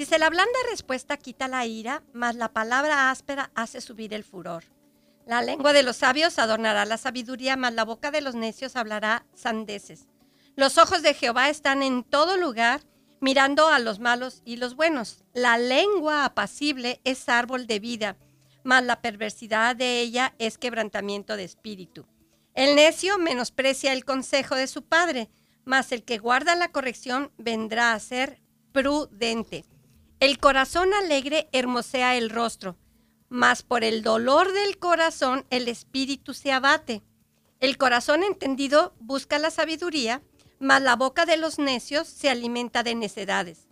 Dice, la blanda respuesta quita la ira, mas la palabra áspera hace subir el furor. La lengua de los sabios adornará la sabiduría, mas la boca de los necios hablará sandeces. Los ojos de Jehová están en todo lugar, mirando a los malos y los buenos. La lengua apacible es árbol de vida, mas la perversidad de ella es quebrantamiento de espíritu. El necio menosprecia el consejo de su padre, mas el que guarda la corrección vendrá a ser prudente. El corazón alegre hermosea el rostro, mas por el dolor del corazón el espíritu se abate. El corazón entendido busca la sabiduría, mas la boca de los necios se alimenta de necedades.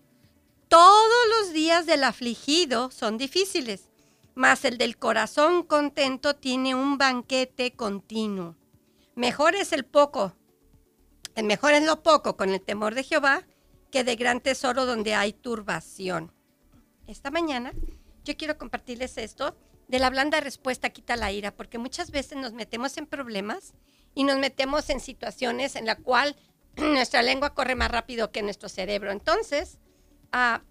Todos los días del afligido son difíciles, mas el del corazón contento tiene un banquete continuo. Mejor es el poco, mejor es lo poco con el temor de Jehová, que de gran tesoro donde hay turbación. Esta mañana yo quiero compartirles esto de la blanda respuesta quita la ira, porque muchas veces nos metemos en problemas y nos metemos en situaciones en la cual nuestra lengua corre más rápido que nuestro cerebro. Entonces, ah,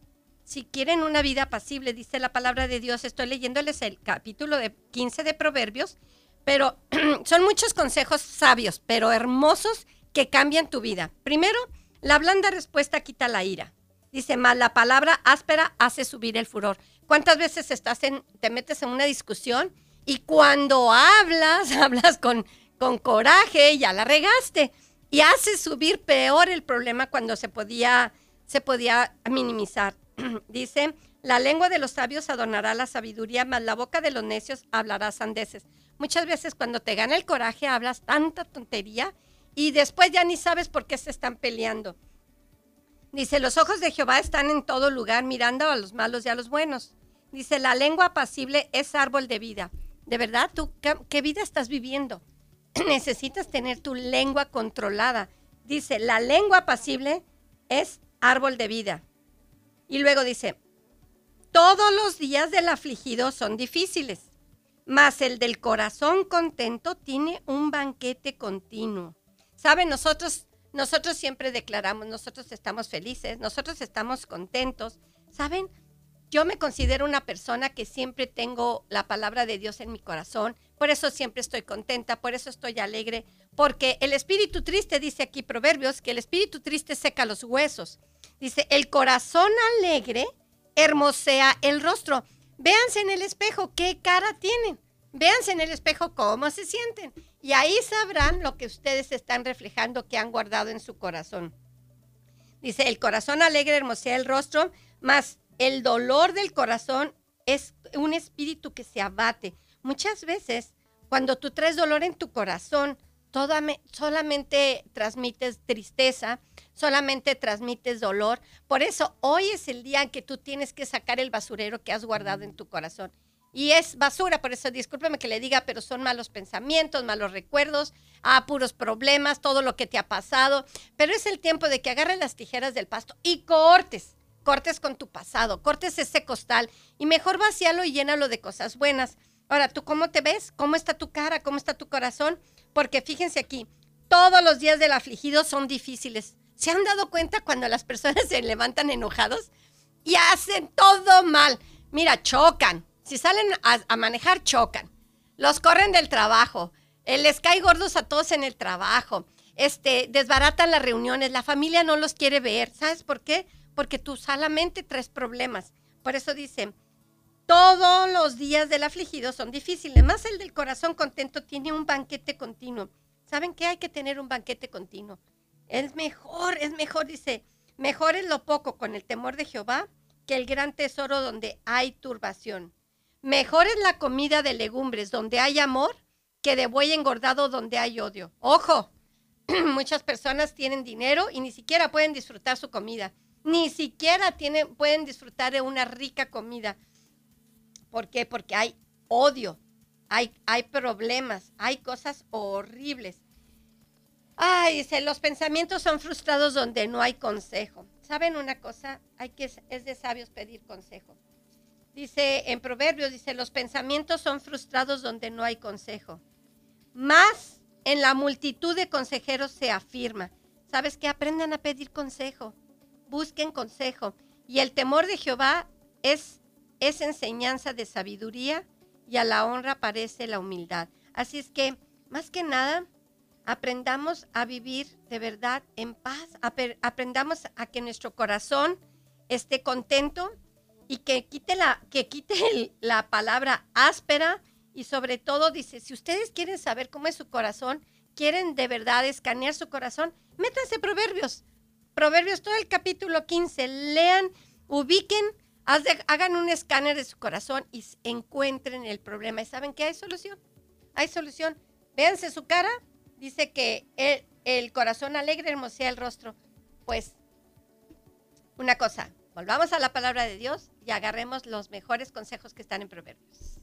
si quieren una vida apacible, dice la palabra de Dios, estoy leyéndoles el capítulo de 15 de Proverbios, pero son muchos consejos sabios, pero hermosos que cambian tu vida. Primero, la blanda respuesta quita la ira. Dice, más la palabra áspera hace subir el furor. ¿Cuántas veces estás en, te metes en una discusión y cuando hablas, hablas con, con coraje, ya la regaste? y hace subir peor el problema cuando se podía, se podía minimizar. Dice, la lengua de los sabios adornará la sabiduría, mas la boca de los necios hablará sandeces. Muchas veces cuando te gana el coraje hablas tanta tontería y después ya ni sabes por qué se están peleando. Dice, los ojos de Jehová están en todo lugar, mirando a los malos y a los buenos. Dice, la lengua apacible es árbol de vida. ¿De verdad tú qué vida estás viviendo? necesitas tener tu lengua controlada. Dice, la lengua pasible es árbol de vida. Y luego dice, todos los días del afligido son difíciles, mas el del corazón contento tiene un banquete continuo. Saben, nosotros, nosotros siempre declaramos, nosotros estamos felices, nosotros estamos contentos. ¿Saben? Yo me considero una persona que siempre tengo la palabra de Dios en mi corazón, por eso siempre estoy contenta, por eso estoy alegre, porque el espíritu triste, dice aquí Proverbios, que el espíritu triste seca los huesos. Dice, el corazón alegre hermosea el rostro. Véanse en el espejo qué cara tienen. Véanse en el espejo cómo se sienten. Y ahí sabrán lo que ustedes están reflejando que han guardado en su corazón. Dice, el corazón alegre hermosea el rostro, más el dolor del corazón es un espíritu que se abate. Muchas veces, cuando tú traes dolor en tu corazón, solamente transmites tristeza, solamente transmites dolor. Por eso hoy es el día en que tú tienes que sacar el basurero que has guardado en tu corazón. Y es basura, por eso discúlpeme que le diga, pero son malos pensamientos, malos recuerdos, ah, puros problemas, todo lo que te ha pasado. Pero es el tiempo de que agarres las tijeras del pasto y cortes cortes con tu pasado, cortes ese costal y mejor vacíalo y llénalo de cosas buenas. Ahora, ¿tú cómo te ves? ¿Cómo está tu cara? ¿Cómo está tu corazón? Porque fíjense aquí, todos los días del afligido son difíciles. ¿Se han dado cuenta cuando las personas se levantan enojados y hacen todo mal? Mira, chocan. Si salen a, manejar, chocan. Los corren del trabajo. Les cae gordos a todos en el trabajo. Este, desbaratan las reuniones. La familia no los quiere ver. ¿Sabes por qué? porque tú solamente traes problemas. Por eso dice, todos los días del afligido son difíciles, más el del corazón contento tiene un banquete continuo. ¿Saben qué? Hay que tener un banquete continuo. Es mejor, es mejor, dice, mejor es lo poco con el temor de Jehová que el gran tesoro donde hay turbación. Mejor es la comida de legumbres donde hay amor que de buey engordado donde hay odio. Ojo, muchas personas tienen dinero y ni siquiera pueden disfrutar su comida ni siquiera tienen, pueden disfrutar de una rica comida. ¿Por qué? Porque hay odio, hay, hay problemas, hay cosas horribles. Ay, dice, los pensamientos son frustrados donde no hay consejo. ¿Saben una cosa? Hay que, es de sabios pedir consejo. Dice en Proverbios, dice, los pensamientos son frustrados donde no hay consejo. Más en la multitud de consejeros se afirma. ¿Sabes qué? Aprendan a pedir consejo busquen consejo. Y el temor de Jehová es, es enseñanza de sabiduría y a la honra parece la humildad. Así es que, más que nada, aprendamos a vivir de verdad en paz, aprendamos a que nuestro corazón esté contento y que quite la, que quite la palabra áspera y sobre todo dice, si ustedes quieren saber cómo es su corazón, quieren de verdad escanear su corazón, métanse Proverbios. Proverbios, todo el capítulo 15, lean, ubiquen, hagan un escáner de su corazón y encuentren el problema. ¿Y saben que hay solución? Hay solución. Véanse su cara, dice que el, el corazón alegre hermosea el rostro. Pues, una cosa, volvamos a la palabra de Dios y agarremos los mejores consejos que están en Proverbios.